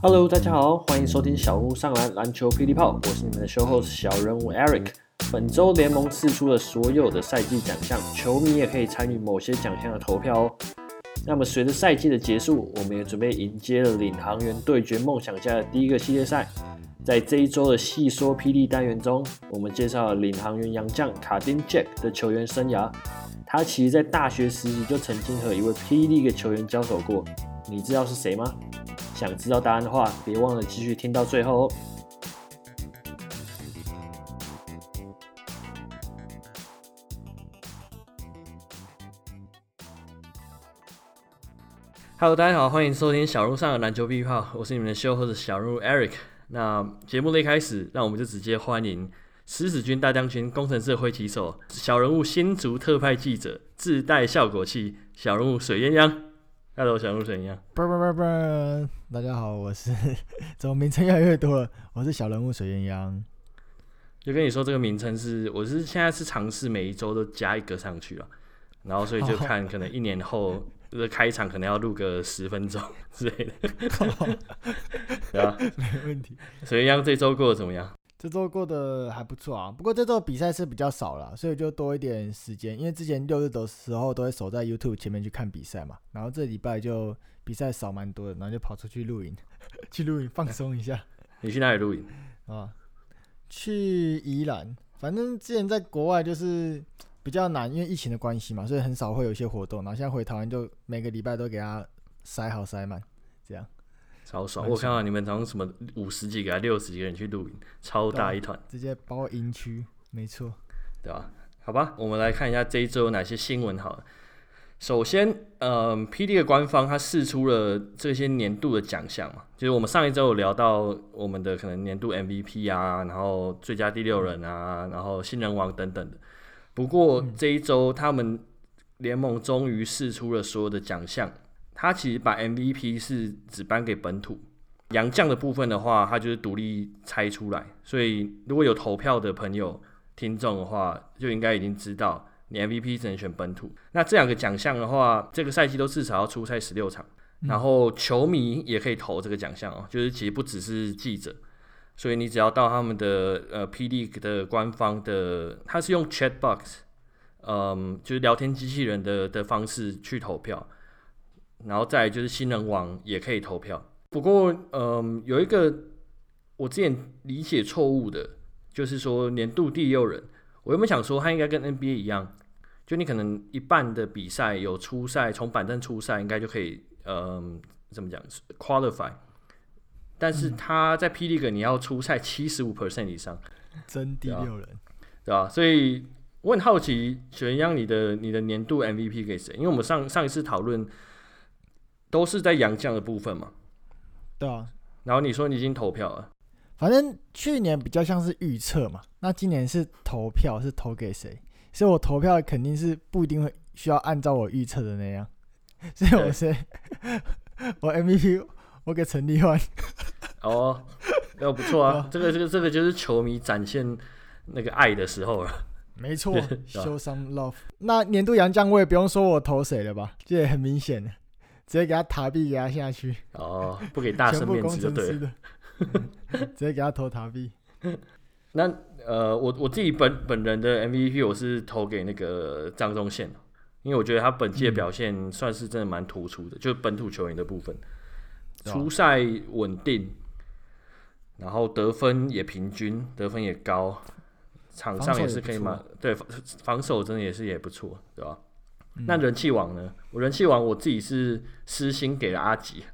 Hello，大家好，欢迎收听小屋上篮篮球霹雳炮，我是你们的 show host 小人物 Eric。本周联盟释出了所有的赛季奖项，球迷也可以参与某些奖项的投票哦。那么随着赛季的结束，我们也准备迎接了领航员对决梦想家的第一个系列赛。在这一周的细说霹雳单元中，我们介绍了领航员洋将卡丁 Jack 的球员生涯。他其实在大学时期就曾经和一位霹雳的球员交手过，你知道是谁吗？想知道答案的话，别忘了继续听到最后哦。Hello，大家好，欢迎收听小人物上的篮球霹雳炮，我是你们的 show host 小人物 Eric。那节目的一开始，那我们就直接欢迎狮子军大将军、工程师的挥旗手、小人物新竹特派记者、自带效果器、小人物水鸳鸯。Hello，小鹿怎样？不不不不，大家好，我是怎么名称越来越多了？我是小人物水鸳鸯。就跟你说，这个名称是，我是现在是尝试每一周都加一个上去了，然后所以就看可能一年后这个 开场可能要录个十分钟 之类的，对吧？没问题。水鸳鸯这周过得怎么样？这周过得还不错啊，不过这周比赛是比较少了，所以就多一点时间。因为之前六日的时候都会守在 YouTube 前面去看比赛嘛，然后这礼拜就比赛少蛮多的，然后就跑出去露营，去露营放松一下。你去哪里露营啊？去宜兰。反正之前在国外就是比较难，因为疫情的关系嘛，所以很少会有一些活动。然后现在回台湾就每个礼拜都给他塞好塞满，这样。超爽！我看到你们从什么五十几个、还六十几个人去露营，超大一团，直接包营区，没错，对吧？好吧，我们来看一下这一周有哪些新闻。好了，首先，嗯，PD 的官方它试出了这些年度的奖项嘛，就是我们上一周有聊到我们的可能年度 MVP 啊，然后最佳第六人啊，然后新人王等等的。不过这一周他们联盟终于试出了所有的奖项。他其实把 MVP 是只颁给本土洋将的部分的话，他就是独立拆出来。所以如果有投票的朋友、听众的话，就应该已经知道你 MVP 只能选本土。那这两个奖项的话，这个赛季都至少要出赛十六场，然后球迷也可以投这个奖项哦。就是其实不只是记者，所以你只要到他们的呃 PD 的官方的，他是用 Chat Box，嗯，就是聊天机器人的的方式去投票。然后再就是新人王也可以投票，不过，嗯，有一个我之前理解错误的，就是说年度第六人，我原本想说他应该跟 NBA 一样，就你可能一半的比赛有初赛，从板凳初赛应该就可以，嗯，怎么讲，qualify，但是他在 P League 你要出赛七十五 percent 以上，真第六人，对吧？所以我很好奇，水鸳鸯你的你的年度 MVP 给谁？因为我们上上一次讨论。都是在洋将的部分嘛，对啊。然后你说你已经投票了，反正去年比较像是预测嘛，那今年是投票，是投给谁？所以我投票肯定是不一定会需要按照我预测的那样。所以我是 我 MVP，我给陈立焕。哦，那不错啊，这个这个这个就是球迷展现那个爱的时候了。没错，show some love。那年度洋将我也不用说我投谁了吧，这也很明显。直接给他塔币给他下去哦，不给大神面子就对了。直接给他投塔币。那呃，我我自己本本人的 MVP 我是投给那个张宗宪，因为我觉得他本季的表现算是真的蛮突出的，嗯、就本土球员的部分，出赛稳定，然后得分也平均，得分也高，场上也是可以嘛，对，防守真的也是也不错，对吧？那人气王呢？我人气王我自己是私心给了阿吉，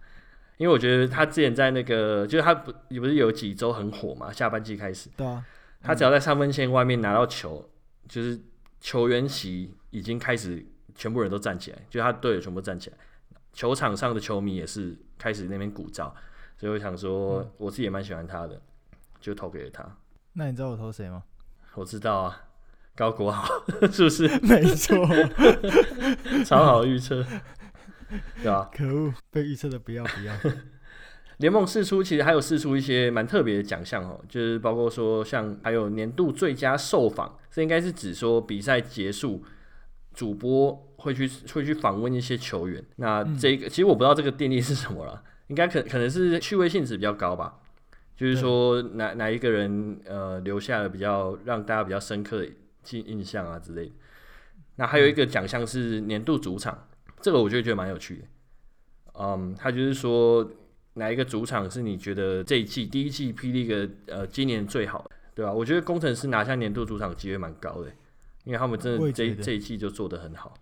因为我觉得他之前在那个，就是他不也不是有几周很火嘛，下半季开始，对啊，他只要在三分线外面拿到球，就是球员席已经开始全部人都站起来，就他队友全部站起来，球场上的球迷也是开始那边鼓噪，所以我想说，我自己也蛮喜欢他的，就投给了他。那你知道我投谁吗？我知道啊。高国豪 是不是？没错，超好预测，对吧？可恶，被预测的不要不要。联盟试出其实还有试出一些蛮特别的奖项哦，就是包括说像还有年度最佳受访，这应该是指说比赛结束，主播会去会去访问一些球员。那这个、嗯、其实我不知道这个定义是什么了，应该可可能是趣味性质比较高吧，就是说哪哪一个人呃留下了比较让大家比较深刻的印印象啊之类的。那还有一个奖项是年度主场，这个我就觉得蛮有趣的。嗯，他就是说。哪一个主场是你觉得这一季第一季霹雳个呃今年最好的，对吧、啊？我觉得工程师拿下年度主场机会蛮高的，因为他们真的这这一季就做得很好。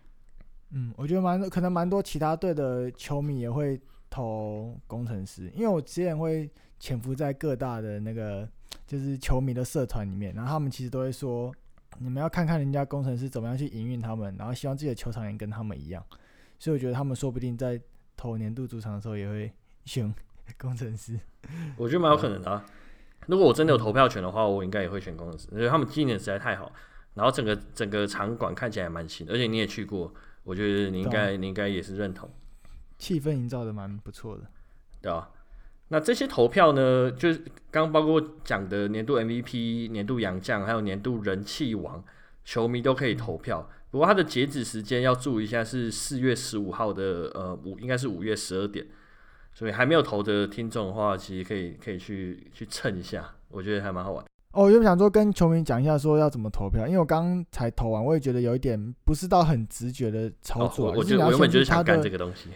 嗯，我觉得蛮可能蛮多其他队的球迷也会投工程师，因为我之前会潜伏在各大的那个 就是球迷的社团里面，然后他们其实都会说，你们要看看人家工程师怎么样去营运他们，然后希望自己的球场也跟他们一样，所以我觉得他们说不定在投年度主场的时候也会。选工程师，我觉得蛮有可能的啊。如果我真的有投票权的话，我应该也会选工程师，因为他们今年实在太好。然后整个整个场馆看起来蛮新，而且你也去过，我觉得你应该你应该也是认同。气氛营造的蛮不错的，对啊。那这些投票呢，就是刚包括讲的年度 MVP、年度洋将，还有年度人气王，球迷都可以投票。不过它的截止时间要注意一下，是四月十五号的呃五，应该是五月十二点。所以还没有投的听众的话，其实可以可以去去蹭一下，我觉得还蛮好玩。哦，我就想说跟球迷讲一下，说要怎么投票，因为我刚刚才投完，我也觉得有一点不是到很直觉的操作。哦、我觉得我原本就是想干这个东西，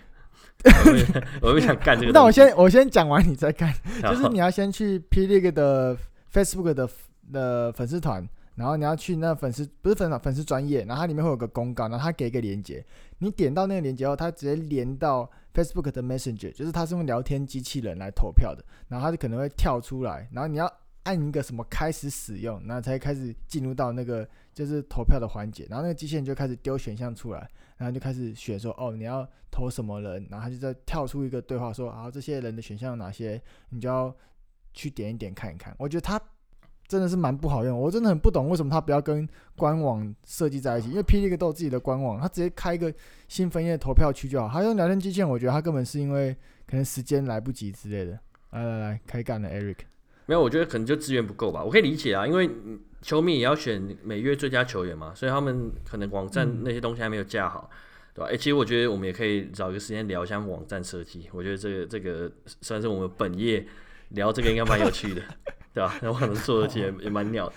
我不想干这个。那我先我先讲完，你再干。就是你要先去 P League 的 Facebook 的的粉丝团。然后你要去那粉丝不是粉丝粉丝专业，然后它里面会有个公告，然后它给一个链接，你点到那个链接后，它直接连到 Facebook 的 Messenger，就是它是用聊天机器人来投票的，然后它就可能会跳出来，然后你要按一个什么开始使用，然后才开始进入到那个就是投票的环节，然后那个机器人就开始丢选项出来，然后就开始选说哦你要投什么人，然后他就再跳出一个对话说啊这些人的选项有哪些，你就要去点一点看一看，我觉得它。真的是蛮不好用，我真的很不懂为什么他不要跟官网设计在一起，因为 P League 都有自己的官网，他直接开一个新分页投票区就好。他用聊天机器人，我觉得他根本是因为可能时间来不及之类的。来来来，开干了，Eric。没有，我觉得可能就资源不够吧。我可以理解啊，因为球迷也要选每月最佳球员嘛，所以他们可能网站那些东西还没有架好，嗯、对吧？诶，其实我觉得我们也可以找一个时间聊一下网站设计。我觉得这个这个算是我们本业聊这个应该蛮有趣的。对吧？然后可能做的其实也蛮鸟的。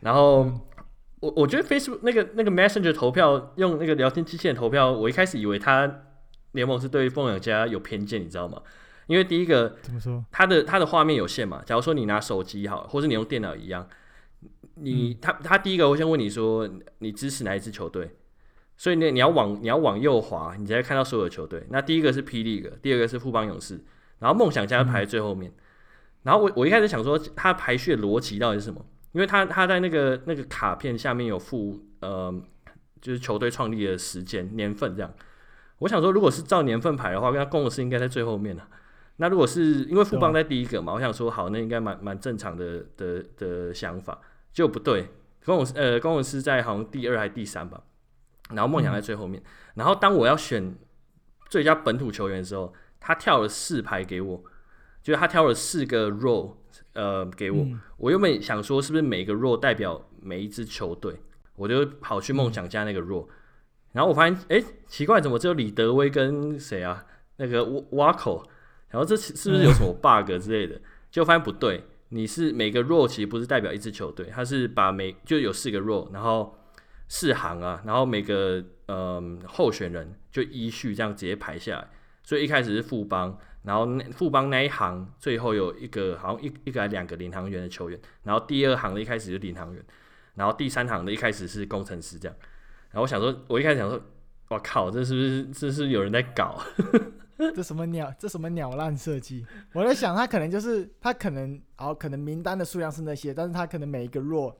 然后我我觉得 Facebook 那个那个 Messenger 投票用那个聊天机器人投票，我一开始以为他联盟是对梦想家有偏见，你知道吗？因为第一个，怎么说？他的他的画面有限嘛。假如说你拿手机好，或是你用电脑一样，你他他第一个会先问你说你支持哪一支球队，所以你你要往你要往右滑，你才会看到所有的球队。那第一个是霹雳，第二个是富邦勇士，然后梦想家排在最后面。嗯然后我我一开始想说，它排序的逻辑到底是什么？因为它它在那个那个卡片下面有附呃，就是球队创立的时间年份这样。我想说，如果是照年份排的话，那攻城狮应该在最后面了。那如果是因为富邦在第一个嘛，我想说好，那应该蛮蛮正常的的的想法。就不对，攻城呃公文是在好像第二还是第三吧。然后梦想在最后面。然后当我要选最佳本土球员的时候，他跳了四排给我。就是他挑了四个 role，呃，给我。嗯、我原本想说，是不是每个 role 代表每一支球队？我就跑去梦想家那个 role，、嗯、然后我发现，哎、欸，奇怪，怎么只有李德威跟谁啊？那个瓦口，然后这是不是有什么 bug 之类的？就发现不对，你是每个 role 其实不是代表一支球队，它是把每就有四个 role，然后四行啊，然后每个嗯、呃、候选人就依序这样直接排下来。所以一开始是富邦。然后那富邦那一行最后有一个好像一一个还两个领航员的球员，然后第二行的一开始是领航员，然后第三行的一开始是工程师这样。然后我想说，我一开始想说，我靠，这是不是这，是有人在搞？这什么鸟？这什么鸟烂设计？我在想，他可能就是他可能，哦，可能名单的数量是那些，但是他可能每一个弱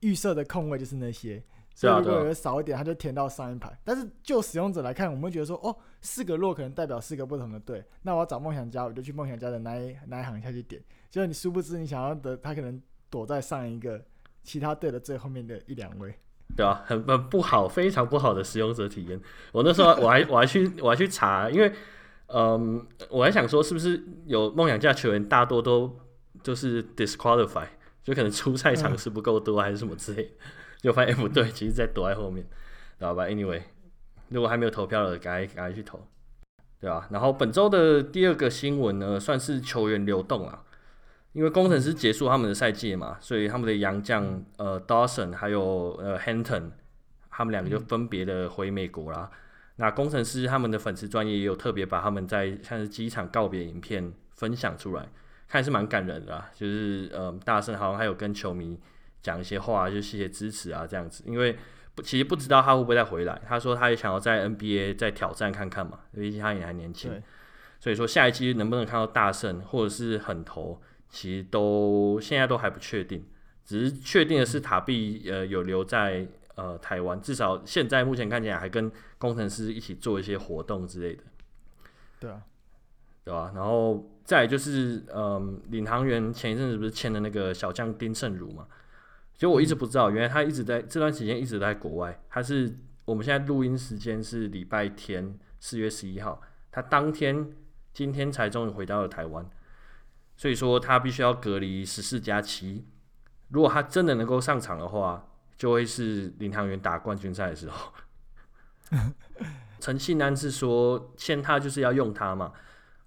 预设的空位就是那些。所以如果有少一点，他就填到上一排。但是就使用者来看，我们会觉得说，哦，四个弱可能代表四个不同的队。那我要找梦想家，我就去梦想家的那一那一行下去点。结果你殊不知，你想要的他可能躲在上一个其他队的最后面的一两位。对啊，很很不好，非常不好的使用者体验。我那时候我还我还去我还去查，因为嗯，我还想说，是不是有梦想家球员大多都就是 disqualify，就可能出赛场次不够多，还是什么之类，就发现不对，其实在躲在后面，知道吧？Anyway，如果还没有投票的，赶快赶快去投，对吧？然后本周的第二个新闻呢，算是球员流动了，因为工程师结束他们的赛季嘛，所以他们的洋将呃 Dawson 还有呃 Hinton，他们两个就分别的回美国啦。那工程师他们的粉丝专业也有特别把他们在像是机场告别影片分享出来，看是蛮感人的啦。就是呃，大圣好像还有跟球迷讲一些话，就谢谢支持啊这样子。因为不其实不知道他会不会再回来，他说他也想要在 NBA 再挑战看看嘛，毕竟他也还年轻。所以说下一期能不能看到大圣或者是很投，其实都现在都还不确定。只是确定的是塔碧呃有留在。呃，台湾至少现在目前看起来还跟工程师一起做一些活动之类的，对啊，对吧？然后再就是，嗯，领航员前一阵子不是签了那个小将丁胜儒嘛？其实我一直不知道，原来他一直在这段时间一直在国外。他是我们现在录音时间是礼拜天四月十一号，他当天今天才终于回到了台湾，所以说他必须要隔离十四加七。如果他真的能够上场的话，就会是领航员打冠军赛的时候，陈信安是说签他就是要用他嘛，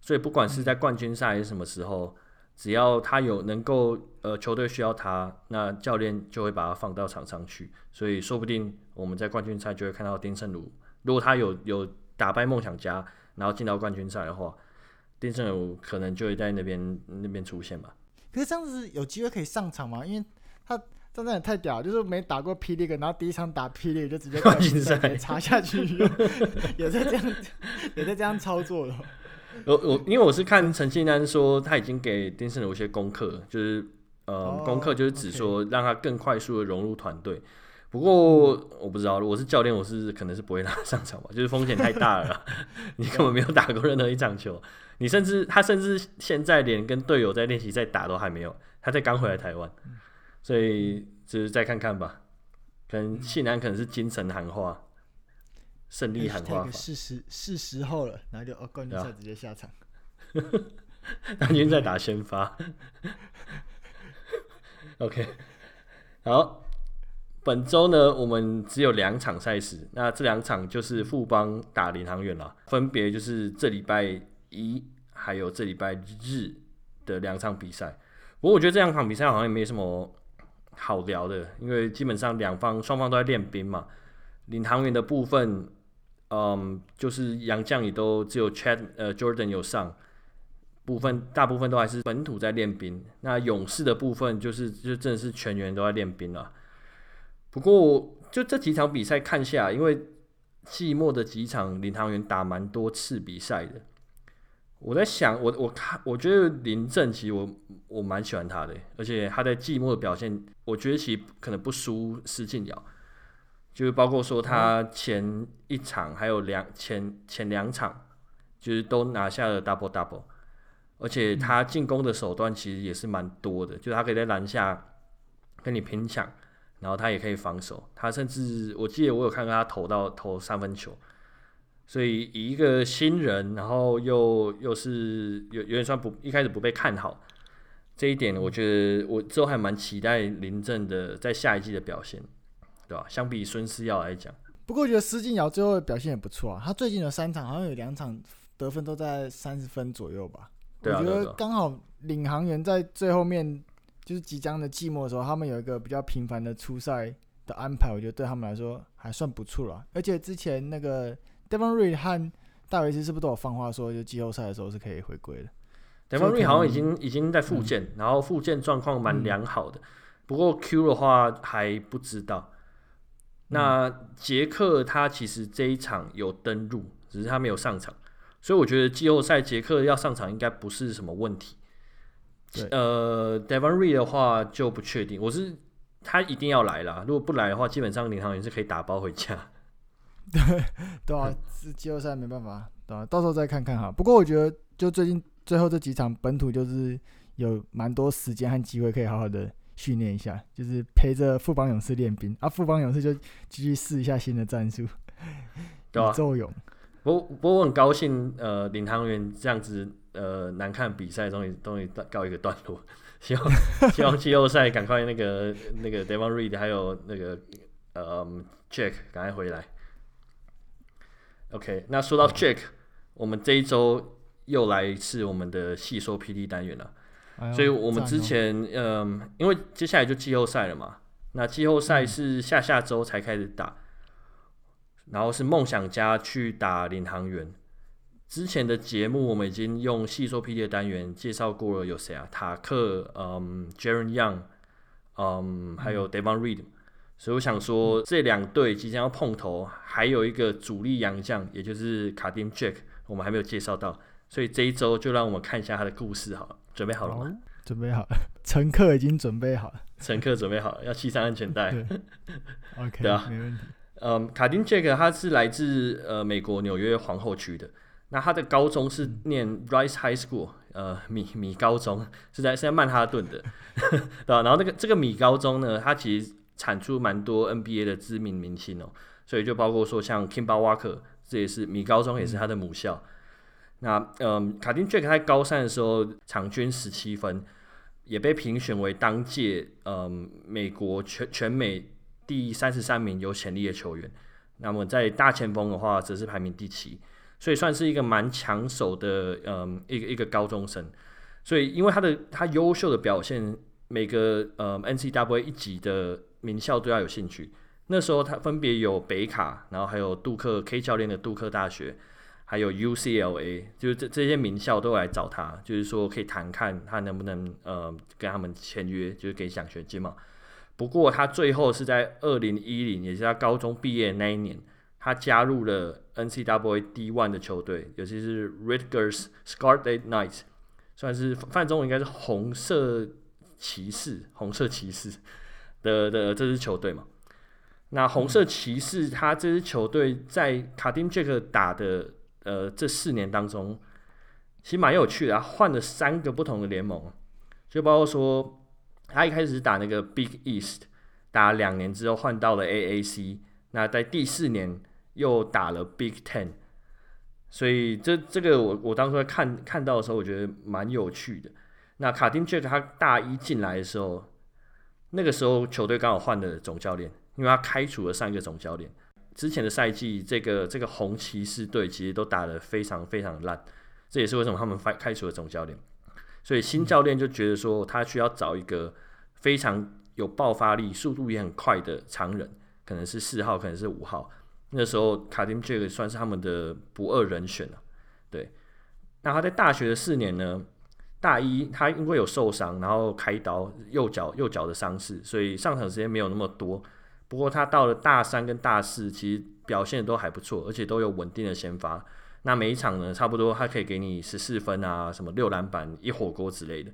所以不管是在冠军赛还是什么时候，只要他有能够呃球队需要他，那教练就会把他放到场上去，所以说不定我们在冠军赛就会看到丁胜儒，如果他有有打败梦想家，然后进到冠军赛的话，丁胜儒可能就会在那边那边出现吧。可是这样子有机会可以上场吗？因为他。真的也太屌，就是没打过 P League，然后第一场打 P League 就直接冠军赛插下去，也在这样，也在这样操作的。我我因为我是看陈信安说他已经给丁胜有一些功课，就是呃、哦、功课就是指说让他更快速的融入团队。不过我不知道，我是教练，我是可能是不会让他上场吧，就是风险太大了。你根本没有打过任何一场球，你甚至他甚至现在连跟队友在练习赛打都还没有，他才刚回来台湾。所以就是再看看吧，可能信男可能是精神喊话，胜、嗯、利喊话。是时是时候了，然后就哦冠军赛直接下场，冠军赛打先发。OK，好，本周呢我们只有两场赛事，那这两场就是富邦打领航员了，分别就是这礼拜一还有这礼拜日的两场比赛。不过我觉得这两场比赛好像也没什么。好聊的，因为基本上两方双方都在练兵嘛。领航员的部分，嗯，就是洋将也都只有 Chad 呃 Jordan 有上，部分大部分都还是本土在练兵。那勇士的部分就是就真的是全员都在练兵了。不过就这几场比赛看下，因为季末的几场领航员打蛮多次比赛的。我在想，我我看，我觉得林正其实我我蛮喜欢他的，而且他在季末的表现，我觉得其实可能不输施晋尧，就是包括说他前一场还有两前前两场，就是都拿下了 double double，而且他进攻的手段其实也是蛮多的，就是他可以在篮下跟你拼抢，然后他也可以防守，他甚至我记得我有看到他投到投三分球。所以以一个新人，然后又又是有有点算不一开始不被看好这一点，我觉得我之后还蛮期待林振的在下一季的表现，对吧？相比孙思耀来讲，不过我觉得施晋尧最后的表现也不错啊，他最近的三场好像有两场得分都在三十分左右吧。我觉得刚好领航员在最后面就是即将的季末的时候，他们有一个比较频繁的出赛的安排，我觉得对他们来说还算不错了。而且之前那个。Devin Reed 和戴维斯是不是都有放话说，就季后赛的时候是可以回归的？d e v o n Reed 好像已经已经在复健，嗯、然后复健状况蛮良好的。嗯、不过 Q 的话还不知道。那杰克他其实这一场有登入，只是他没有上场，所以我觉得季后赛杰克要上场应该不是什么问题。对呃 d e v o n Reed 的话就不确定，我是他一定要来啦，如果不来的话，基本上领航员是可以打包回家。对对啊，是季后赛没办法，对啊，到时候再看看哈。不过我觉得，就最近最后这几场本土，就是有蛮多时间和机会可以好好的训练一下，就是陪着富邦勇士练兵啊。富邦勇士就继续试一下新的战术，宇宙勇，不过不过我很高兴，呃，领航员这样子呃难看比赛终于终于告一个段落，希望希望季后赛赶快那个那个 Devon Reed 还有那个呃 Jack 赶快回来。OK，那说到 Jack，我们这一周又来一次我们的细说 PD 单元了。哎、所以我们之前嗯、呃，因为接下来就季后赛了嘛，那季后赛是下下周才开始打。然后是梦想家去打领航员。之前的节目我们已经用细说 PD 的单元介绍过了，有谁啊？塔克，嗯，Jaren Young，嗯，还有 Devon Reed。所以我想说，这两队即将要碰头，还有一个主力洋将，也就是卡丁 Jack，我们还没有介绍到。所以这一周就让我们看一下他的故事好了。准备好了吗？哦、准备好了，乘客已经准备好了。乘客准备好了，要系上安全带。对 OK，对啊，没问题。嗯，卡丁 Jack 他是来自呃美国纽约皇后区的。那他的高中是念 Rice High School，呃米米高中是在是在曼哈顿的，对吧？然后那个这个米高中呢，它其实产出蛮多 NBA 的知名明星哦，所以就包括说像 k i m b a Walker，这也是米高中也是他的母校。那嗯，卡丁杰克在高三的时候场均十七分，也被评选为当届嗯美国全全美。第三十三名有潜力的球员，那么在大前锋的话，则是排名第七，所以算是一个蛮抢手的，嗯，一个一个高中生。所以因为他的他优秀的表现，每个呃 NCWA 一级的名校都要有兴趣。那时候他分别有北卡，然后还有杜克 K 教练的杜克大学，还有 UCLA，就是这这些名校都来找他，就是说可以谈看他能不能呃跟他们签约，就是给奖学金嘛。不过他最后是在二零一零，也是他高中毕业那一年，他加入了 NCAA D1 的球队，尤其是 Rutgers Scarlet Knights，算是翻中文应该是红色骑士，红色骑士的的这支球队嘛。那红色骑士他这支球队在卡丁杰克打的呃这四年当中，其实蛮有趣的，他换了三个不同的联盟，就包括说。他一开始打那个 Big East，打两年之后换到了 AAC，那在第四年又打了 Big Ten，所以这这个我我当初看看到的时候，我觉得蛮有趣的。那卡丁杰克他大一进来的时候，那个时候球队刚好换了总教练，因为他开除了上一个总教练。之前的赛季，这个这个红骑士队其实都打得非常非常烂，这也是为什么他们开开除了总教练。所以新教练就觉得说，他需要找一个非常有爆发力、速度也很快的常人，可能是四号，可能是五号。那时候卡丁这个算是他们的不二人选了。对，那他在大学的四年呢，大一他因为有受伤，然后开刀，右脚右脚的伤势，所以上场时间没有那么多。不过他到了大三跟大四，其实表现都还不错，而且都有稳定的先发。那每一场呢，差不多他可以给你十四分啊，什么六篮板、一火锅之类的，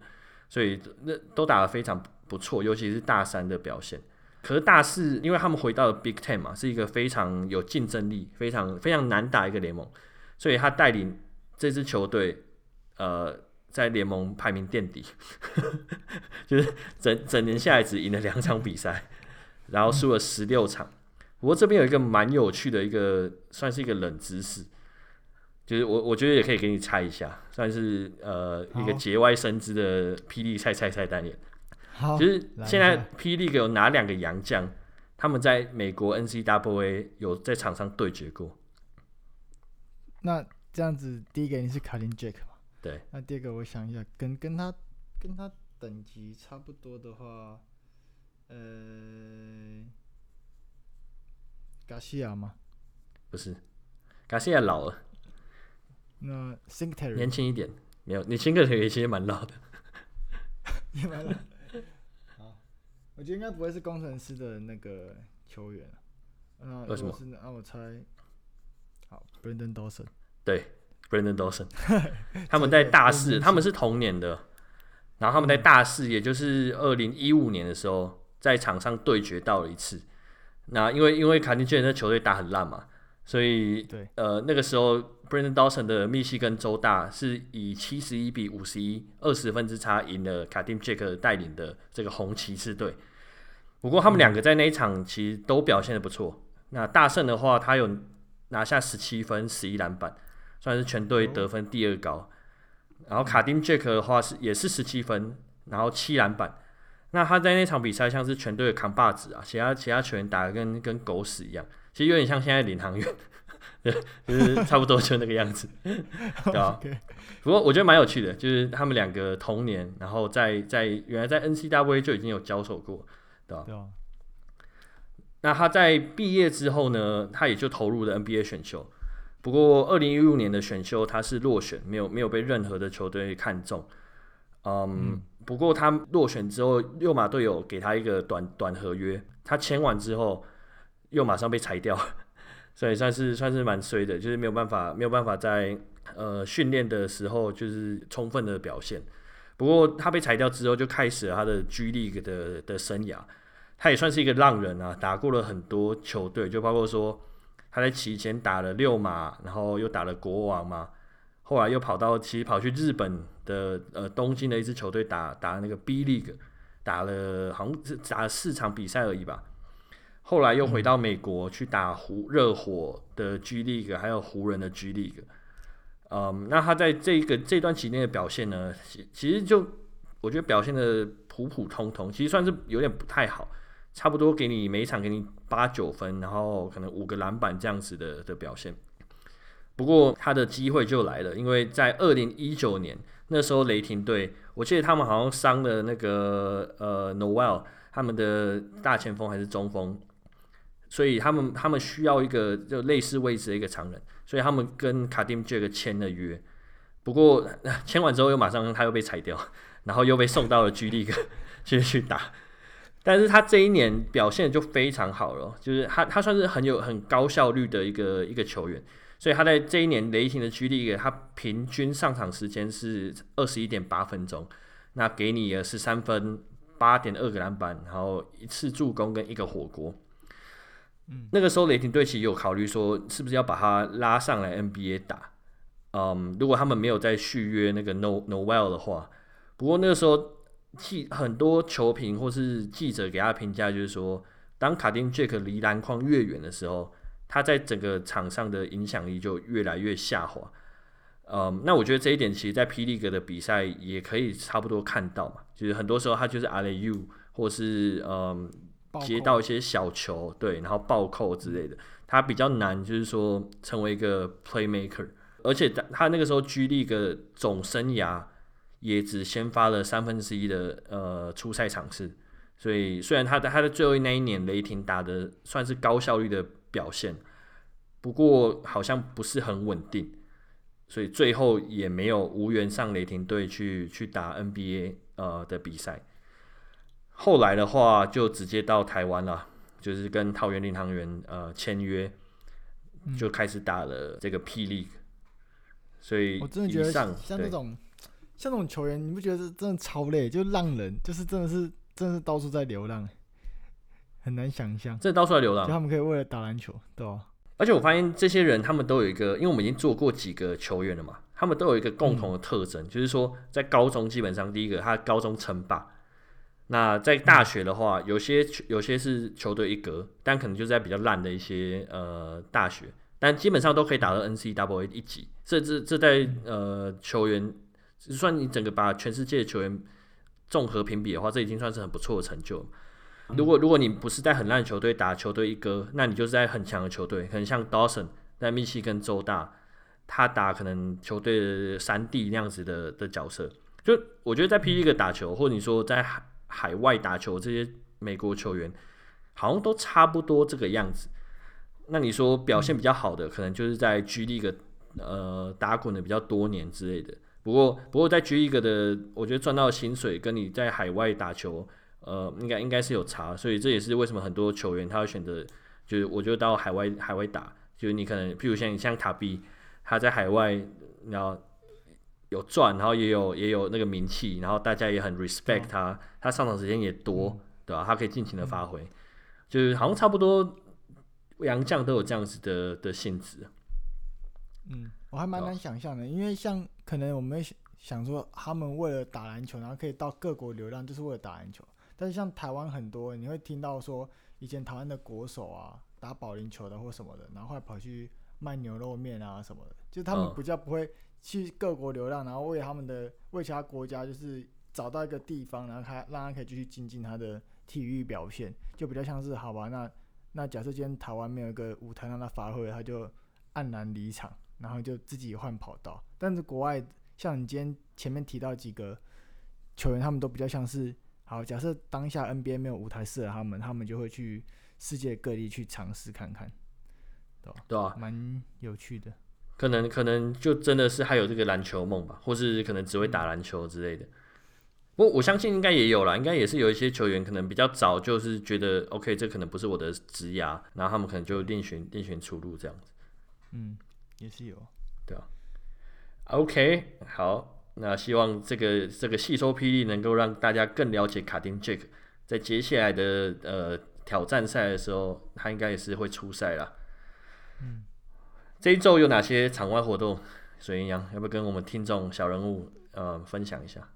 所以那都打得非常不错，尤其是大三的表现。可是大四，因为他们回到了 Big Ten 嘛，是一个非常有竞争力、非常非常难打一个联盟，所以他带领这支球队，呃，在联盟排名垫底，就是整整年下来只赢了两场比赛，然后输了十六场。不过这边有一个蛮有趣的一个，算是一个冷知识。就是我，我觉得也可以给你猜一下，算是呃一个节外生枝的霹雳猜猜猜单元。好，就是现在霹雳有哪两个洋将，他们在美国 N C W A 有在场上对决过？那这样子，第一个你是卡林杰克嘛？对。那第二个我想一下，跟跟他跟他等级差不多的话，呃，加西亚吗？不是，加西亚老了。那 Singletary 年轻一点，没有，你 Singletary 其实蛮老的，也蛮老。好，我觉得应该不会是工程师的那个球员。那为什么？那我猜，好，Brandon Dawson。对，Brandon Dawson。他们在大四，他们是同年的，然后他们在大四，也就是二零一五年的时候，在场上对决到了一次。那因为因为卡丁杰人的球队打很烂嘛。所以，对，呃，那个时候，Brandon Dawson 的密西根州大是以七十一比五十一，二十分之差赢了卡丁杰克带领的这个红骑士队。不过，他们两个在那一场其实都表现的不错。那大胜的话，他有拿下十七分、十一篮板，算是全队得分第二高。然后卡丁杰克的话是也是十七分，然后七篮板。那他在那场比赛像是全队的扛把子啊，其他其他球员打的跟跟狗屎一样，其实有点像现在领航员，对，就是差不多就那个样子，对吧？不过我觉得蛮有趣的，就是他们两个同年，然后在在原来在 NCAA 就已经有交手过，对吧？对啊。那他在毕业之后呢，他也就投入了 NBA 选秀。不过二零一五年的选秀他是落选，没有没有被任何的球队看中。嗯，嗯，不过他落选之后，六马队友给他一个短短合约，他签完之后又马上被裁掉，所以算是算是蛮衰的，就是没有办法没有办法在呃训练的时候就是充分的表现。不过他被裁掉之后，就开始了他的 G League 的的生涯。他也算是一个浪人啊，打过了很多球队，就包括说他在期间打了六马，然后又打了国王嘛，后来又跑到其跑去日本的呃东京的一支球队打打那个 B League，打了好像是打了四场比赛而已吧，后来又回到美国去打湖热火的 G League，还有湖人的 G League，嗯，那他在这个这段期间的表现呢，其其实就我觉得表现的普普通通，其实算是有点不太好。差不多给你每一场给你八九分，然后可能五个篮板这样子的的表现。不过他的机会就来了，因为在二零一九年那时候雷霆队，我记得他们好像伤了那个呃 Noel 他们的大前锋还是中锋，所以他们他们需要一个就类似位置的一个常人，所以他们跟 Katim Jack 签了约。不过签完之后又马上他又被裁掉，然后又被送到了 G League 继续去打。但是他这一年表现就非常好了，就是他他算是很有很高效率的一个一个球员，所以他在这一年雷霆的 G League，他平均上场时间是二十一点八分钟，那给你的是三分八点二个篮板，然后一次助攻跟一个火锅。嗯，那个时候雷霆队其实有考虑说，是不是要把他拉上来 NBA 打？嗯，如果他们没有再续约那个 No Noel 的话，不过那个时候。记很多球评或是记者给他评价，就是说，当卡丁杰克离篮筐越远的时候，他在整个场上的影响力就越来越下滑。嗯，那我觉得这一点其实，在 P. League 的比赛也可以差不多看到嘛，就是很多时候他就是 alley-oop 或是嗯接到一些小球，对，然后暴扣之类的，他比较难，就是说成为一个 playmaker，而且他他那个时候 G League 总生涯。也只先发了三分之一的呃初赛场次，所以虽然他的他的最后那一年雷霆打的算是高效率的表现，不过好像不是很稳定，所以最后也没有无缘上雷霆队去去打 NBA 呃的比赛。后来的话就直接到台湾了，就是跟桃园领航员呃签约，就开始打了这个 P League。所以我真的觉得像这种。像这种球员，你不觉得真的超累？就浪人，就是真的是，真的是到处在流浪，很难想象。这到处在流浪，就他们可以为了打篮球，对吧？而且我发现这些人，他们都有一个，因为我们已经做过几个球员了嘛，他们都有一个共同的特征，嗯、就是说，在高中基本上第一个，他高中称霸。那在大学的话，有些有些是球队一格，但可能就是在比较烂的一些呃大学，但基本上都可以打到 NCAA 一级。这这这在呃球员。就算你整个把全世界的球员综合评比的话，这已经算是很不错的成就。如果如果你不是在很烂球队打球队一哥，那你就是在很强的球队，可能像 Dawson 在密西根州大，他打可能球队三弟那样子的的角色。就我觉得在 P. League 打球，或者你说在海海外打球，这些美国球员好像都差不多这个样子。那你说表现比较好的，可能就是在 G League 呃打滚的比较多年之类的。不过，不过在 G League 的，我觉得赚到的薪水跟你在海外打球，呃，应该应该是有差，所以这也是为什么很多球员他会选择，就是我觉得到海外海外打，就是你可能，譬如像你像卡比，他在海外，然后有赚，然后也有也有那个名气，然后大家也很 respect 他，哦、他上场时间也多，对吧？他可以尽情的发挥，就是好像差不多洋将都有这样子的的性质。嗯，我还蛮难想象的，因为像可能我们想说，他们为了打篮球，然后可以到各国流浪，就是为了打篮球。但是像台湾很多，你会听到说，以前台湾的国手啊，打保龄球的或什么的，然后后来跑去卖牛肉面啊什么的，就是他们比较不会去各国流浪，然后为他们的为其他国家就是找到一个地方，然后他让他可以继续精进他的体育表现，就比较像是好吧，那那假设今天台湾没有一个舞台让他发挥，他就黯然离场，然后就自己换跑道。但是国外像你今天前面提到几个球员，他们都比较像是好，假设当下 NBA 没有舞台适合他们，他们就会去世界各地去尝试看看。对啊，蛮有趣的。可能可能就真的是还有这个篮球梦吧，或是可能只会打篮球之类的。不过我相信应该也有啦，应该也是有一些球员可能比较早就是觉得 OK，这可能不是我的职涯，然后他们可能就另寻另寻出路这样子。嗯，也是有。对啊。OK，好，那希望这个这个细说霹雳能够让大家更了解卡丁 Jack，在接下来的呃挑战赛的时候，他应该也是会出赛啦。嗯，这一周有哪些场外活动？水银阳要不要跟我们听众小人物呃分享一下？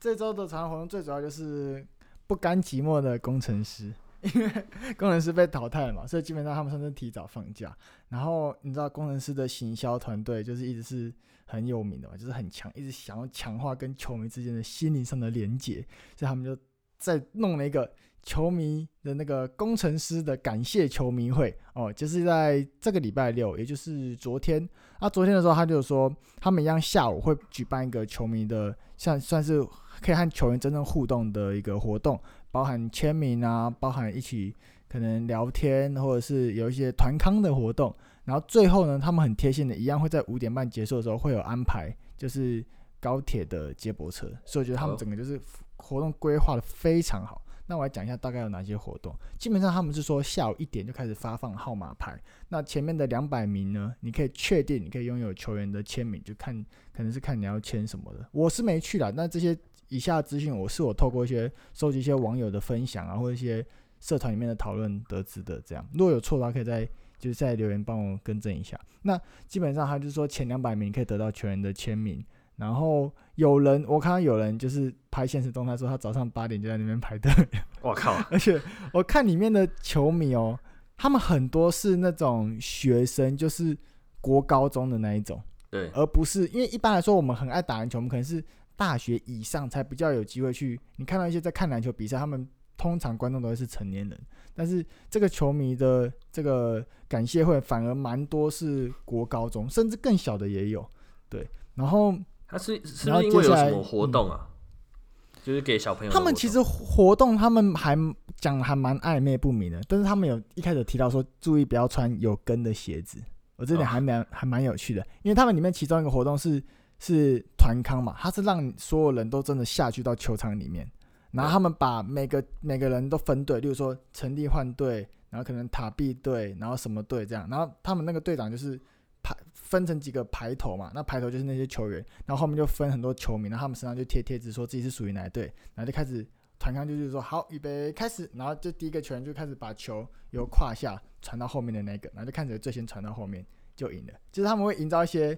这周的场外活动最主要就是不甘寂寞的工程师，因为工程师被淘汰了嘛，所以基本上他们算是提早放假。然后你知道工程师的行销团队就是一直是很有名的嘛，就是很强，一直想要强化跟球迷之间的心灵上的连结，所以他们就在弄了一个。球迷的那个工程师的感谢球迷会哦，就是在这个礼拜六，也就是昨天。啊，昨天的时候他就说，他们一样下午会举办一个球迷的，像算是可以和球员真正互动的一个活动，包含签名啊，包含一起可能聊天，或者是有一些团康的活动。然后最后呢，他们很贴心的，一样会在五点半结束的时候会有安排，就是高铁的接驳车。所以我觉得他们整个就是活动规划的非常好。那我来讲一下大概有哪些活动。基本上他们是说下午一点就开始发放号码牌。那前面的两百名呢，你可以确定你可以拥有球员的签名，就看可能是看你要签什么的。我是没去啦，那这些以下资讯我是我透过一些收集一些网友的分享啊，或者一些社团里面的讨论得知的。这样如果有错的话，可以在就是在留言帮我更正一下。那基本上他就是说前两百名可以得到球员的签名。然后有人，我看到有人就是拍现实动态说他早上八点就在那边排队。我靠！而且我看里面的球迷哦，他们很多是那种学生，就是国高中的那一种。对。而不是因为一般来说我们很爱打篮球，我们可能是大学以上才比较有机会去。你看到一些在看篮球比赛，他们通常观众都会是成年人，但是这个球迷的这个感谢会反而蛮多是国高中，甚至更小的也有。对，然后。他是是不是因为有什么活动啊？嗯、就是给小朋友。他们其实活动，他们还讲还蛮暧昧不明的。但是他们有一开始提到说，注意不要穿有跟的鞋子。我这点还蛮、哦、还蛮有趣的，因为他们里面其中一个活动是是团康嘛，他是让所有人都真的下去到球场里面，然后他们把每个每个人都分队，例如说成立换队，然后可能塔壁队，然后什么队这样，然后他们那个队长就是。排分成几个排头嘛，那排头就是那些球员，然后后面就分很多球迷，然后他们身上就贴贴纸，说自己是属于哪一队，然后就开始团康，就是说好预备开始，然后就第一个球员就开始把球由胯下传到后面的那个，然后就看谁最先传到后面就赢了。就是他们会营造一些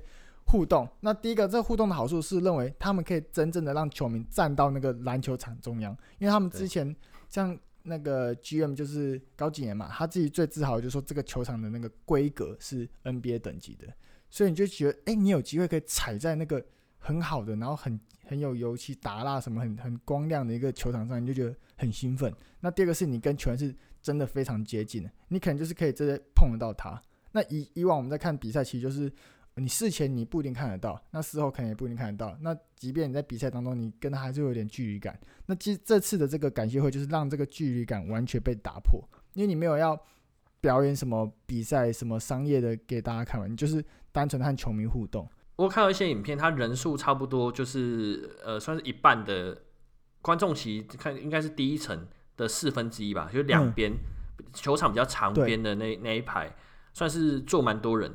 互动。那第一个这个互动的好处是认为他们可以真正的让球迷站到那个篮球场中央，因为他们之前像。那个 GM 就是高景言嘛，他自己最自豪的就是说这个球场的那个规格是 NBA 等级的，所以你就觉得，哎、欸，你有机会可以踩在那个很好的，然后很很有油漆打蜡什么很很光亮的一个球场上，你就觉得很兴奋。那第二个是你跟球员是真的非常接近的，你可能就是可以直接碰得到他。那以以往我们在看比赛，其实就是。你事前你不一定看得到，那事后可能也不一定看得到。那即便你在比赛当中，你跟他还是有点距离感。那其实这次的这个感谢会就是让这个距离感完全被打破，因为你没有要表演什么比赛、什么商业的给大家看完，你就是单纯和球迷互动。我看到一些影片，他人数差不多就是呃，算是一半的观众席，看应该是第一层的四分之一吧，就两边、嗯、球场比较长边的那那一排，算是坐蛮多人。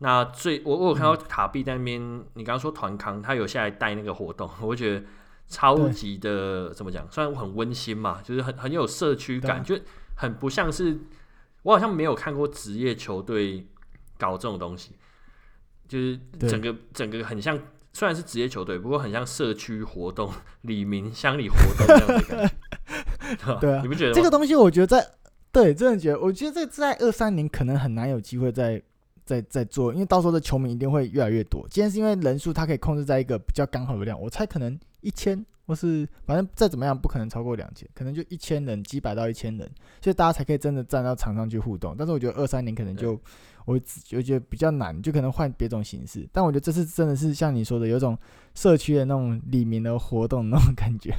那最我我有看到卡币在那边，嗯、你刚刚说团康，他有下来带那个活动，我觉得 超级的怎么讲？虽然很温馨嘛，就是很很有社区感，就很不像是我好像没有看过职业球队搞这种东西，就是整个整个很像，虽然是职业球队，不过很像社区活动、里民乡里活动这样的感觉，对啊，你不觉得吗？这个东西我觉得在对，真的觉得，我觉得这在二三年可能很难有机会在。在在做，因为到时候的球迷一定会越来越多。今天是因为人数它可以控制在一个比较刚好的量，我猜可能一千或是反正再怎么样不可能超过两千，可能就一千人，几百到一千人，所以大家才可以真的站到场上去互动。但是我觉得二三年可能就。我我觉得比较难，就可能换别种形式。但我觉得这次真的是像你说的，有种社区的那种里面的活动那种感觉，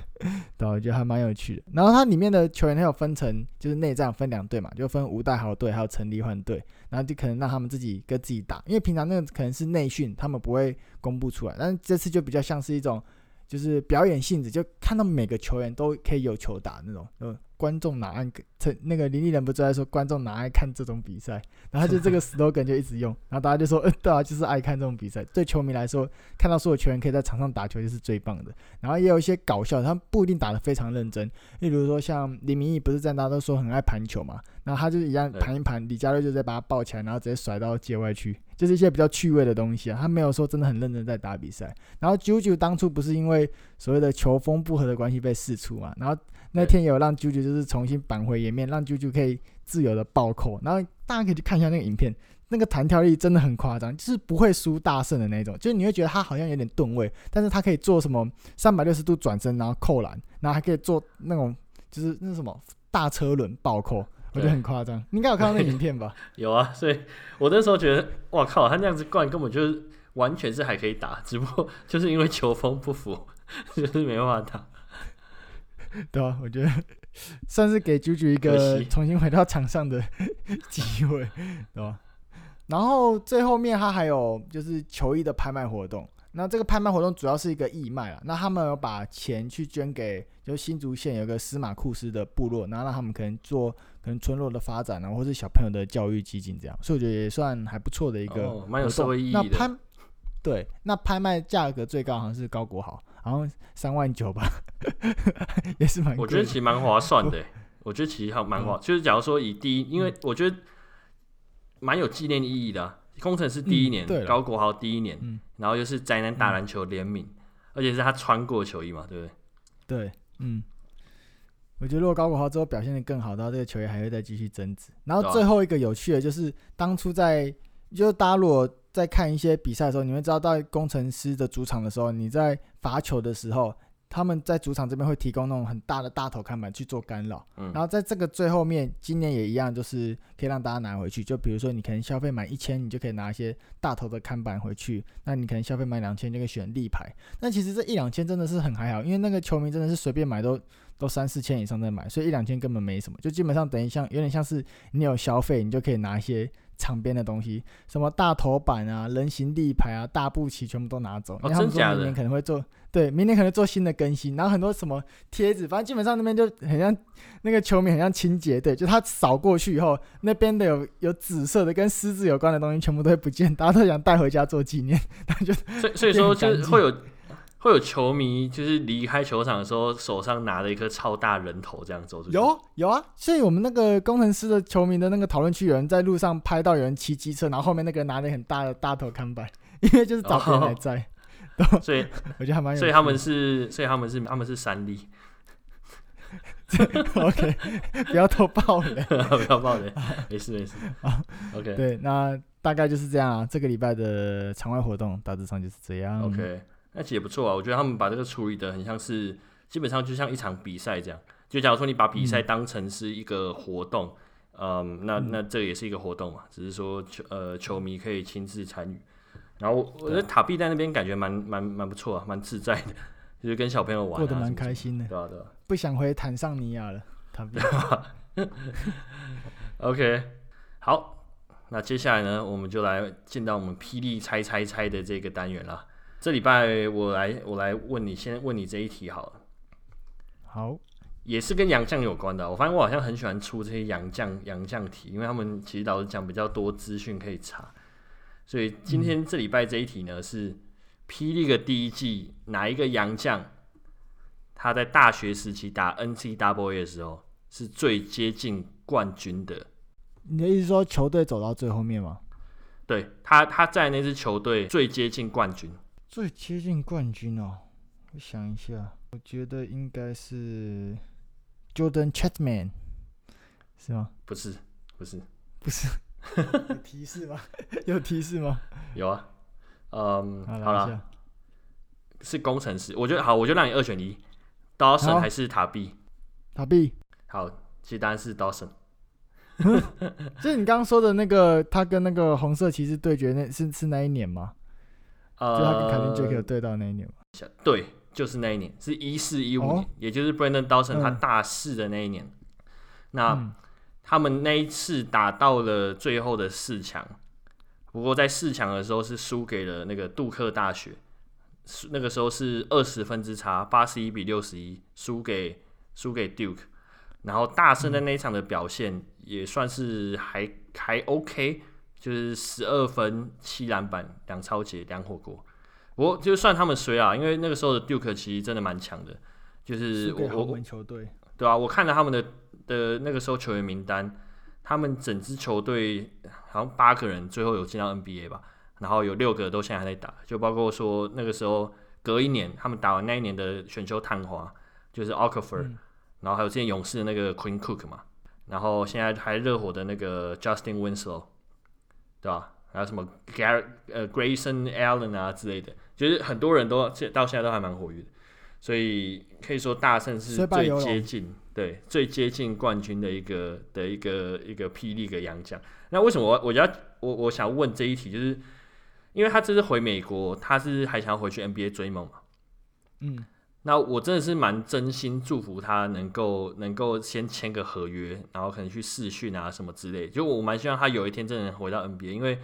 对，我觉得还蛮有趣的。然后它里面的球员，它有分成，就是内战分两队嘛，就分吴代豪队还有陈立焕队，然后就可能让他们自己跟自己打，因为平常那个可能是内训，他们不会公布出来。但是这次就比较像是一种，就是表演性质，就看到每个球员都可以有球打那种，嗯。观众哪爱看？那个林立人不就在说观众哪爱看这种比赛？然后就这个 slogan 就一直用，然后大家就说，嗯，对啊，就是爱看这种比赛。对球迷来说，看到所有球员可以在场上打球就是最棒的。然后也有一些搞笑，他们不一定打得非常认真。例如说像李明义，不是在大家都说很爱盘球嘛？然后他就一样盘一盘，李佳瑞就在把他抱起来，然后直接甩到界外去，就是一些比较趣味的东西啊。他没有说真的很认真在打比赛。然后九九当初不是因为所谓的球风不合的关系被释出嘛？然后。那天有让啾啾就是重新扳回颜面，让啾啾可以自由的暴扣，然后大家可以去看一下那个影片，那个弹跳力真的很夸张，就是不会输大胜的那种，就是你会觉得他好像有点吨位，但是他可以做什么三百六十度转身，然后扣篮，然后还可以做那种就是那什么大车轮暴扣，我觉得很夸张。你应该有看到那个影片吧？有啊，所以我那时候觉得，哇靠，他那样子灌根本就是完全是还可以打，只不过就是因为球风不符，就是没办法打。对啊，我觉得算是给九九一个重新回到场上的 机会，对吧？然后最后面他还有就是球衣的拍卖活动，那这个拍卖活动主要是一个义卖啊，那他们有把钱去捐给就新竹县有个司马库斯的部落，然后让他们可能做可能村落的发展啊，或是小朋友的教育基金这样，所以我觉得也算还不错的一个，蛮有社会意义的。那拍对，那拍卖价格最高好像是高国豪。好像三万九吧，也是蛮。我觉得其实蛮划算的。我觉得其实还蛮划，嗯、就是假如说以第一，因为我觉得蛮有纪念意义的、啊。工程师第一年，嗯、高国豪第一年，嗯、然后又是宅男打篮球联名，嗯、而且是他穿过球衣嘛，对不对？对，嗯。我觉得如果高国豪之后表现的更好，到这个球衣还会再继续增值。然后最后一个有趣的，就是当初在，就是大家如果。在看一些比赛的时候，你会知道，在工程师的主场的时候，你在罚球的时候，他们在主场这边会提供那种很大的大头看板去做干扰。嗯。然后在这个最后面，今年也一样，就是可以让大家拿回去。就比如说，你可能消费满一千，你就可以拿一些大头的看板回去。那你可能消费满两千，就可以选立牌。那其实这一两千真的是很还好，因为那个球迷真的是随便买都都三四千以上在买，所以一两千根本没什么。就基本上等于像有点像是你有消费，你就可以拿一些。场边的东西，什么大头板啊、人形立牌啊、大步旗，全部都拿走。哦，真假的？明年可能会做，对，明年可能做新的更新。然后很多什么贴纸，反正基本上那边就很像那个球迷，很像清洁队，就他扫过去以后，那边的有有紫色的跟狮子有关的东西，全部都会不见，大家都想带回家做纪念。他就所以所以说就 会有。会有球迷就是离开球场的时候，手上拿着一颗超大人头这样走出去。有有啊，所以我们那个工程师的球迷的那个讨论区，有人在路上拍到有人骑机车，然后后面那个拿着很大的大头看板，因为就是找别人来载。所以 我觉得还蛮有。所以他们是，所以他们是，他们是三立。OK，不要偷爆了，不要爆了，没事没事。啊，OK，对，那大概就是这样啊。这个礼拜的场外活动大致上就是这样。OK。那其实也不错啊，我觉得他们把这个处理的很像是，基本上就像一场比赛这样。就假如说你把比赛当成是一个活动，嗯，嗯，那那这也是一个活动嘛，只是说球呃球迷可以亲自参与。然后我，我觉得塔比在那边感觉蛮蛮蛮不错啊，蛮自在的，就是跟小朋友玩，啊，过得蛮开心的。对啊对啊，不想回坦桑尼亚了，塔比。OK，好，那接下来呢，我们就来进到我们霹雳猜猜猜的这个单元了。这礼拜我来我来问你，先问你这一题好了。好，也是跟洋将有关的。我发现我好像很喜欢出这些洋将洋将题，因为他们其实老实讲比较多资讯可以查。所以今天这礼拜这一题呢，是霹雳的第一季哪一个洋将，他在大学时期打 NCAA 的时候是最接近冠军的？你的意思说球队走到最后面吗？对，他他在那支球队最接近冠军。最接近冠军哦，我想一下，我觉得应该是 Jordan Chatman，是吗？不是，不是，不是，有提示吗？有提示吗？有啊，嗯，好了，是工程师。我觉得好，我就让你二选一，Dawson 还是塔碧？塔碧。好，其实答案是 Dawson。就是你刚刚说的那个，他跟那个红色骑士对决，那是是那一年吗？呃，就他跟凯丁杰克对到那一年吗？对，就是那一年，是一四一五年，哦、也就是 Brandon Dawson 他大四的那一年。嗯、那、嗯、他们那一次打到了最后的四强，不过在四强的时候是输给了那个杜克大学，那个时候是二十分之差，八十一比六十一，输给输给 Duke。然后大胜的那一场的表现也算是还、嗯、还 OK，就是十二分七篮板两超截两火锅。我就算他们衰啊，因为那个时候的 Duke 其实真的蛮强的，就是我我球队对啊，我看了他们的的那个时候球员名单，他们整支球队好像八个人最后有进到 NBA 吧，然后有六个都现在还在打，就包括说那个时候隔一年他们打完那一年的选秀探花，就是 Okafor、嗯。然后还有之前勇士的那个 Queen Cook 嘛，然后现在还热火的那个 Justin Winslow，对吧？还有什么 Gar 呃 Grayson Allen 啊之类的，就是很多人都现到现在都还蛮活跃的，所以可以说大圣是最接近对最接近冠军的一个的一个一个霹雳的洋将。那为什么我我要我我想问这一题，就是因为他这次回美国，他是还想要回去 NBA 追梦嘛？嗯。那我真的是蛮真心祝福他能够能够先签个合约，然后可能去试训啊什么之类。就我蛮希望他有一天真的能回到 NBA，因为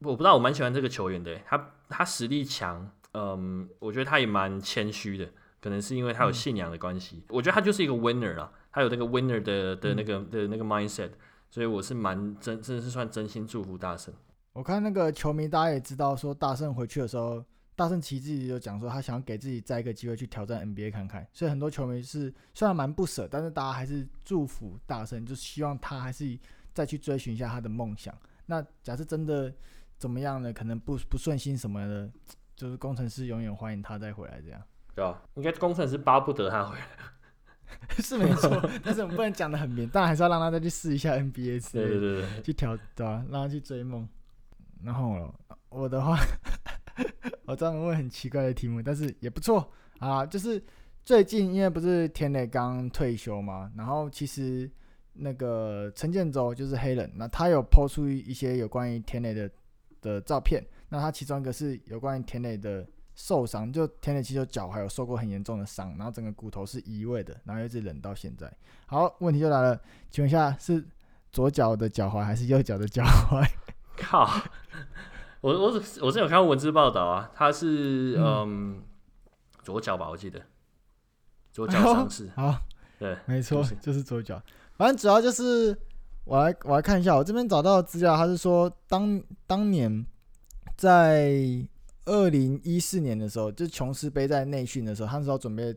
我不知道我蛮喜欢这个球员的，他他实力强，嗯，我觉得他也蛮谦虚的，可能是因为他有信仰的关系。嗯、我觉得他就是一个 winner 啊，他有那个 winner 的的那个、嗯、的那个 mindset，所以我是蛮真真的是算真心祝福大圣。我看那个球迷大家也知道，说大圣回去的时候。大圣自己就讲说，他想要给自己再一个机会去挑战 NBA 看看，所以很多球迷是虽然蛮不舍，但是大家还是祝福大圣，就希望他还是再去追寻一下他的梦想。那假设真的怎么样呢？可能不不顺心什么的，就是工程师永远欢迎他再回来这样。对啊，应该工程师巴不得他回来，是没错。但是我们不能讲的很明，但还是要让他再去试一下 NBA 之类的，对对对，去挑对吧、啊？让他去追梦。然后我的话。我专门问很奇怪的题目，但是也不错啊。就是最近因为不是田磊刚退休嘛，然后其实那个陈建州就是黑人，那他有 po 出一些有关于田磊的的照片。那他其中一个是有关于田磊的受伤，就田磊其实脚还有受过很严重的伤，然后整个骨头是移位的，然后一直冷到现在。好，问题就来了，请问一下是左脚的脚踝还是右脚的脚踝？靠！我我我是有看过文字报道啊，他是嗯，嗯左脚吧，我记得左脚伤势，好，对，没错，就是、就是左脚。反正主要就是我来我来看一下，我这边找到的资料，他是说当当年在二零一四年的时候，就琼斯杯在内训的时候，他那时候准备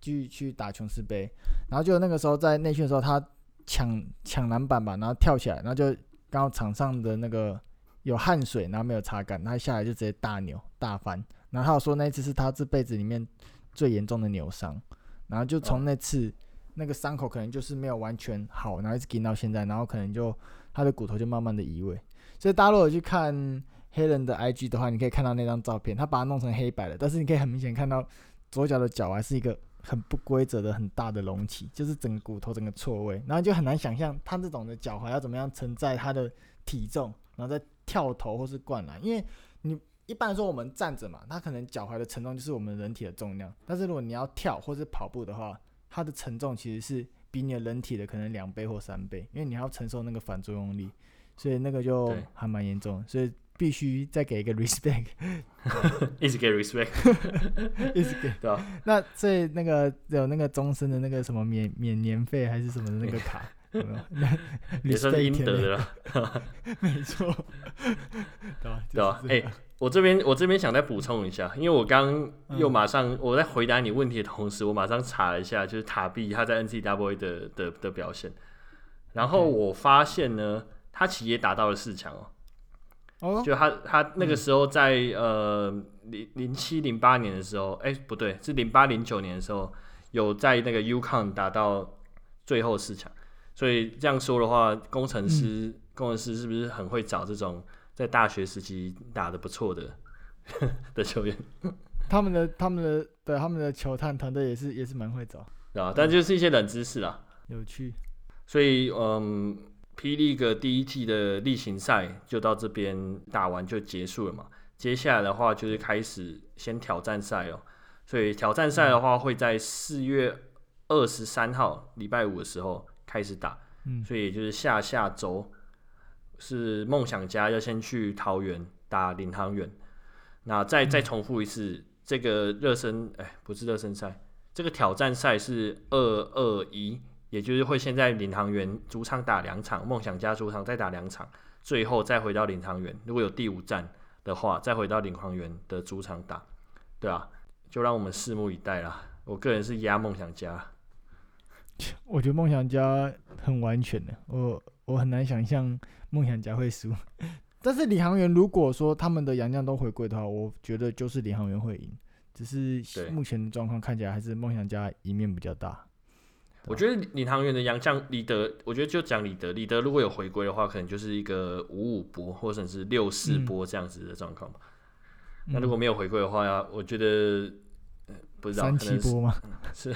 继续去打琼斯杯，然后就那个时候在内训的时候，他抢抢篮板吧，然后跳起来，然后就刚好场上的那个。有汗水，然后没有擦干，他下来就直接大扭大翻。然后他有说那一次是他这辈子里面最严重的扭伤，然后就从那次、那个伤口可能就是没有完全好，然后一直紧到现在，然后可能就他的骨头就慢慢的移位。所以大家如果去看黑人的 IG 的话，你可以看到那张照片，他把它弄成黑白的，但是你可以很明显看到左脚的脚还是一个很不规则的很大的隆起，就是整个骨头整个错位，然后就很难想象他这种的脚踝要怎么样承载他的体重，然后再。跳投或是灌篮，因为你一般来说我们站着嘛，它可能脚踝的承重就是我们人体的重量。但是如果你要跳或是跑步的话，它的承重其实是比你的人体的可能两倍或三倍，因为你要承受那个反作用力，所以那个就还蛮严重，所以必须再给一个 respect，一直给 respect，一直给。对啊，那所以那个有那个终身的那个什么免免年费还是什么的那个卡。也算是应得的了，没错，对吧？哎，我这边我这边想再补充一下，因为我刚又马上我在回答你问题的同时，我马上查了一下，就是塔碧他在 N C W A 的的的表现，然后我发现呢，他其实也达到了四强哦，哦就他他那个时候在呃零零七零八年的时候，哎不对，是零八零九年的时候，有在那个 UConn 达到最后四强。所以这样说的话，工程师、嗯、工程师是不是很会找这种在大学时期打的不错的 的球员？他们的他们的对他们的球探团队也是也是蛮会找，对吧？但就是一些冷知识啦，有趣。所以嗯，P. League 第一季的例行赛就到这边打完就结束了嘛。接下来的话就是开始先挑战赛哦。所以挑战赛的话会在四月二十三号礼拜五的时候开始打。嗯，所以也就是下下周是梦想家要先去桃园打领航员。那再再重复一次。这个热身，哎，不是热身赛，这个挑战赛是二二一，也就是会先在领航员主场打两场，梦想家主场再打两场，最后再回到领航员。如果有第五站的话，再回到领航员的主场打，对啊，就让我们拭目以待啦。我个人是压梦想家，我觉得梦想家很完全的，我我很难想象梦想家会输。但是领航员如果说他们的洋将都回归的话，我觉得就是领航员会赢。只是目前的状况看起来还是梦想家赢面比较大。我觉得领航员的洋将李德，我觉得就讲李德，李德如果有回归的话，可能就是一个五五波或者是六四波这样子的状况吧。嗯、那如果没有回归的话，我觉得不知道三七波吗？是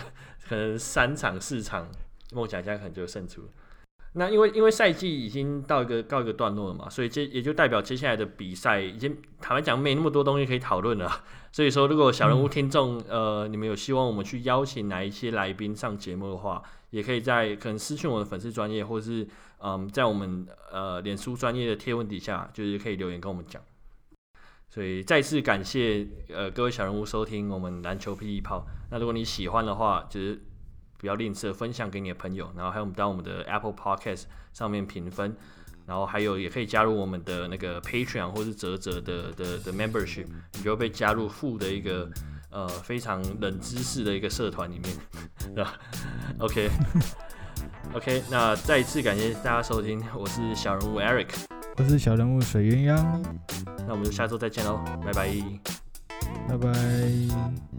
可能三场四场梦想家可能就胜出了。那因为因为赛季已经到一个告一个段落了嘛，所以接也就代表接下来的比赛已经坦白讲没那么多东西可以讨论了。所以说，如果小人物听众、嗯、呃你们有希望我们去邀请哪一些来宾上节目的话，也可以在可能私讯我的粉丝专业，或者是嗯在我们呃脸书专业的贴文底下，就是可以留言跟我们讲。所以再次感谢呃各位小人物收听我们篮球霹雳炮。那如果你喜欢的话，就是。不要吝啬分享给你的朋友，然后还有我们到我们的 Apple Podcast 上面评分，然后还有也可以加入我们的那个 Patreon 或是泽泽的的的 Membership，你就会被加入副的一个呃非常冷知识的一个社团里面，对吧？OK OK，那再一次感谢大家收听，我是小人物 Eric，我是小人物水鸳鸯，那我们就下周再见喽，拜拜，拜拜。